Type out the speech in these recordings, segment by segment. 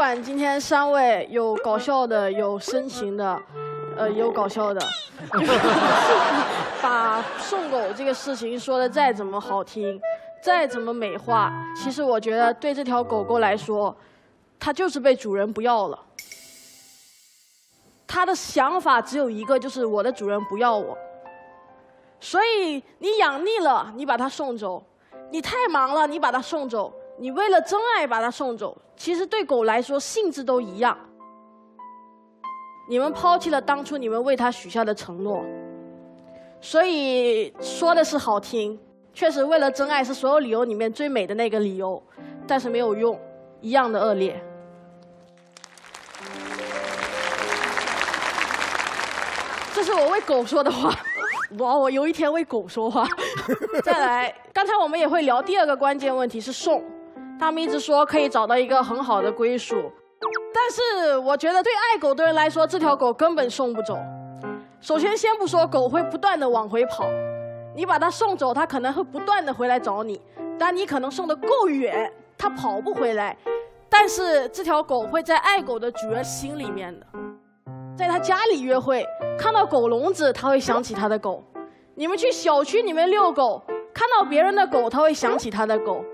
管今天三位有搞笑的，有深情的，呃，有搞笑的，把送狗这个事情说的再怎么好听，再怎么美化，其实我觉得对这条狗狗来说，它就是被主人不要了。它的想法只有一个，就是我的主人不要我。所以你养腻了，你把它送走；你太忙了，你把它送走。你为了真爱把它送走，其实对狗来说性质都一样。你们抛弃了当初你们为它许下的承诺，所以说的是好听，确实为了真爱是所有理由里面最美的那个理由，但是没有用，一样的恶劣。这是我为狗说的话。哇，我有一天为狗说话。再来，刚才我们也会聊第二个关键问题是送。他们一直说可以找到一个很好的归属，但是我觉得对爱狗的人来说，这条狗根本送不走。首先，先不说狗会不断的往回跑，你把它送走，它可能会不断的回来找你。但你可能送的够远，它跑不回来。但是这条狗会在爱狗的主人心里面的，在他家里约会，看到狗笼子，他会想起他的狗；你们去小区里面遛狗，看到别人的狗，他会想起他的狗。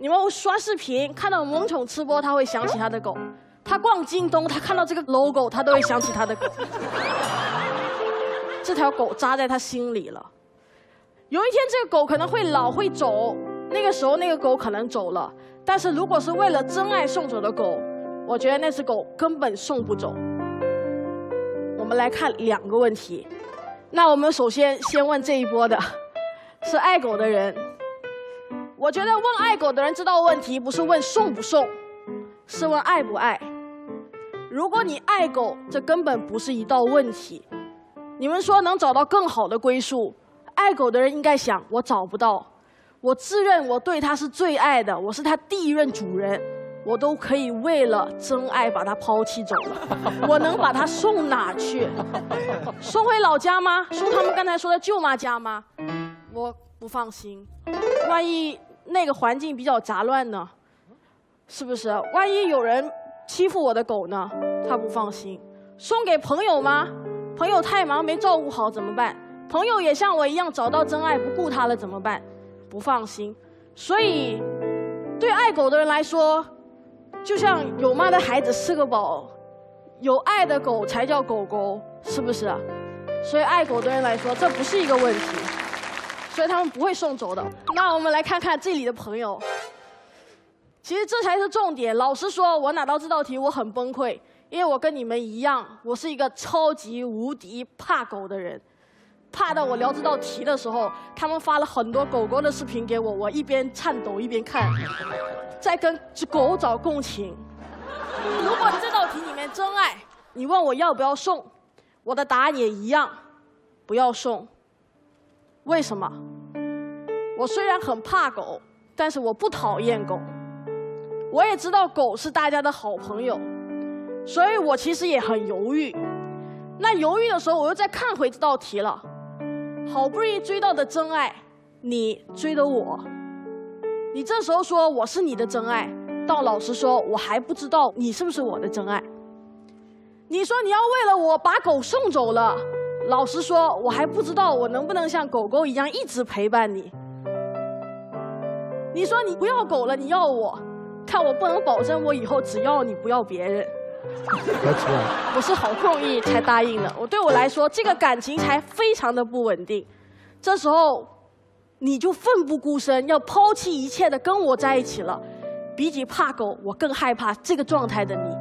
你们刷视频看到萌宠吃播，他会想起他的狗；他逛京东，他看到这个 logo，他都会想起他的狗。这条狗扎在他心里了。有一天，这个狗可能会老会走，那个时候那个狗可能走了。但是如果是为了真爱送走的狗，我觉得那只狗根本送不走。我们来看两个问题。那我们首先先问这一波的，是爱狗的人。我觉得问爱狗的人知道问题，不是问送不送，是问爱不爱。如果你爱狗，这根本不是一道问题。你们说能找到更好的归宿，爱狗的人应该想：我找不到，我自认我对它是最爱的，我是它第一任主人，我都可以为了真爱把它抛弃走了。我能把它送哪去？送回老家吗？送他们刚才说的舅妈家吗？我不放心，万一……那个环境比较杂乱呢，是不是？万一有人欺负我的狗呢？他不放心。送给朋友吗？朋友太忙没照顾好怎么办？朋友也像我一样找到真爱不顾他了怎么办？不放心。所以，对爱狗的人来说，就像有妈的孩子是个宝，有爱的狗才叫狗狗，是不是？所以爱狗的人来说，这不是一个问题。所以他们不会送走的。那我们来看看这里的朋友。其实这才是重点。老实说，我拿到这道题我很崩溃，因为我跟你们一样，我是一个超级无敌怕狗的人，怕到我聊这道题的时候，他们发了很多狗狗的视频给我，我一边颤抖一边看，在跟狗找共情。如果这道题里面真爱，你问我要不要送，我的答案也一样，不要送。为什么？我虽然很怕狗，但是我不讨厌狗。我也知道狗是大家的好朋友，所以我其实也很犹豫。那犹豫的时候，我又再看回这道题了。好不容易追到的真爱，你追的我，你这时候说我是你的真爱，到老实说，我还不知道你是不是我的真爱。你说你要为了我把狗送走了。老实说，我还不知道我能不能像狗狗一样一直陪伴你。你说你不要狗了，你要我，看我不能保证我以后只要你不要别人。我是好不容易才答应的，我对我来说这个感情才非常的不稳定。这时候你就奋不顾身要抛弃一切的跟我在一起了，比起怕狗，我更害怕这个状态的你。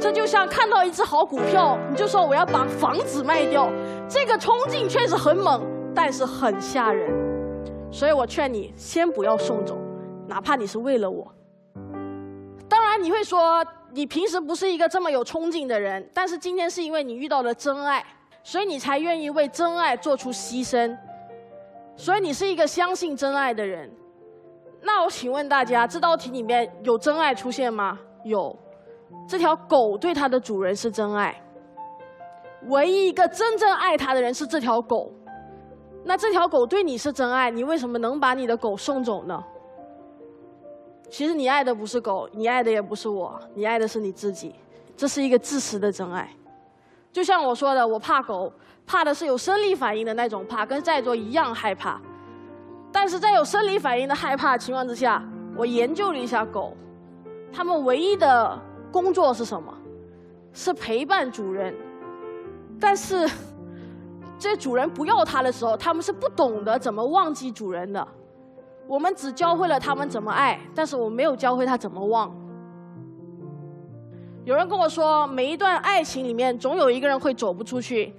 这就像看到一只好股票，你就说我要把房子卖掉，这个冲劲确实很猛，但是很吓人。所以我劝你先不要送走，哪怕你是为了我。当然你会说，你平时不是一个这么有冲劲的人，但是今天是因为你遇到了真爱，所以你才愿意为真爱做出牺牲。所以你是一个相信真爱的人。那我请问大家，这道题里面有真爱出现吗？有。这条狗对它的主人是真爱，唯一一个真正爱它的人是这条狗。那这条狗对你是真爱，你为什么能把你的狗送走呢？其实你爱的不是狗，你爱的也不是我，你爱的是你自己。这是一个自私的真爱。就像我说的，我怕狗，怕的是有生理反应的那种怕，跟在座一样害怕。但是在有生理反应的害怕情况之下，我研究了一下狗，它们唯一的工作是什么？是陪伴主人。但是，这主人不要它的时候，它们是不懂得怎么忘记主人的。我们只教会了它们怎么爱，但是我没有教会它怎么忘。有人跟我说，每一段爱情里面总有一个人会走不出去，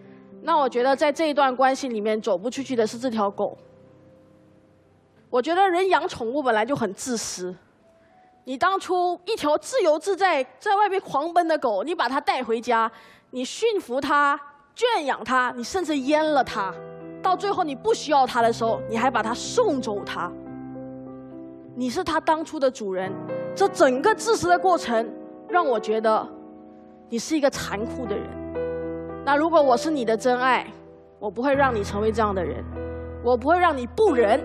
那我觉得在这一段关系里面走不出去的是这条狗。我觉得人养宠物本来就很自私。你当初一条自由自在在外面狂奔的狗，你把它带回家，你驯服它、圈养它，你甚至阉了它，到最后你不需要它的时候，你还把它送走它。你是它当初的主人，这整个自私的过程让我觉得你是一个残酷的人。那如果我是你的真爱，我不会让你成为这样的人，我不会让你不仁。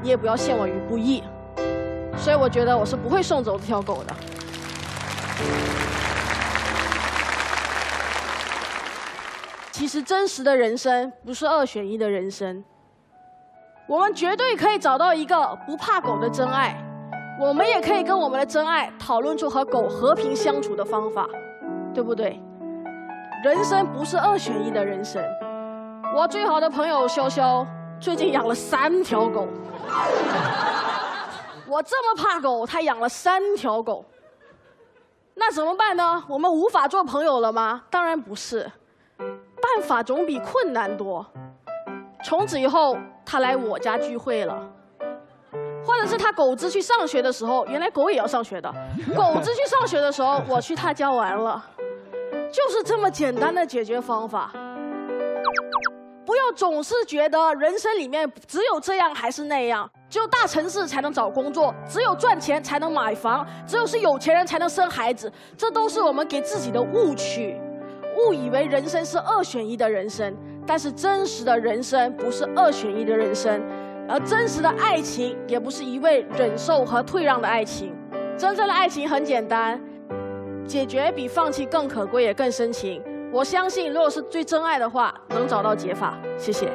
你也不要陷我于不义，所以我觉得我是不会送走这条狗的。其实真实的人生不是二选一的人生，我们绝对可以找到一个不怕狗的真爱，我们也可以跟我们的真爱讨论出和狗和平相处的方法，对不对？人生不是二选一的人生。我最好的朋友潇潇最近养了三条狗。我这么怕狗，他养了三条狗，那怎么办呢？我们无法做朋友了吗？当然不是，办法总比困难多。从此以后，他来我家聚会了，或者是他狗子去上学的时候，原来狗也要上学的，狗子去上学的时候，我去他家玩了，就是这么简单的解决方法。不要总是觉得人生里面只有这样还是那样，只有大城市才能找工作，只有赚钱才能买房，只有是有钱人才能生孩子，这都是我们给自己的误区，误以为人生是二选一的人生。但是真实的人生不是二选一的人生，而真实的爱情也不是一味忍受和退让的爱情。真正的爱情很简单，解决比放弃更可贵也更深情。我相信，如果是最真爱的话，能找到解法。谢谢。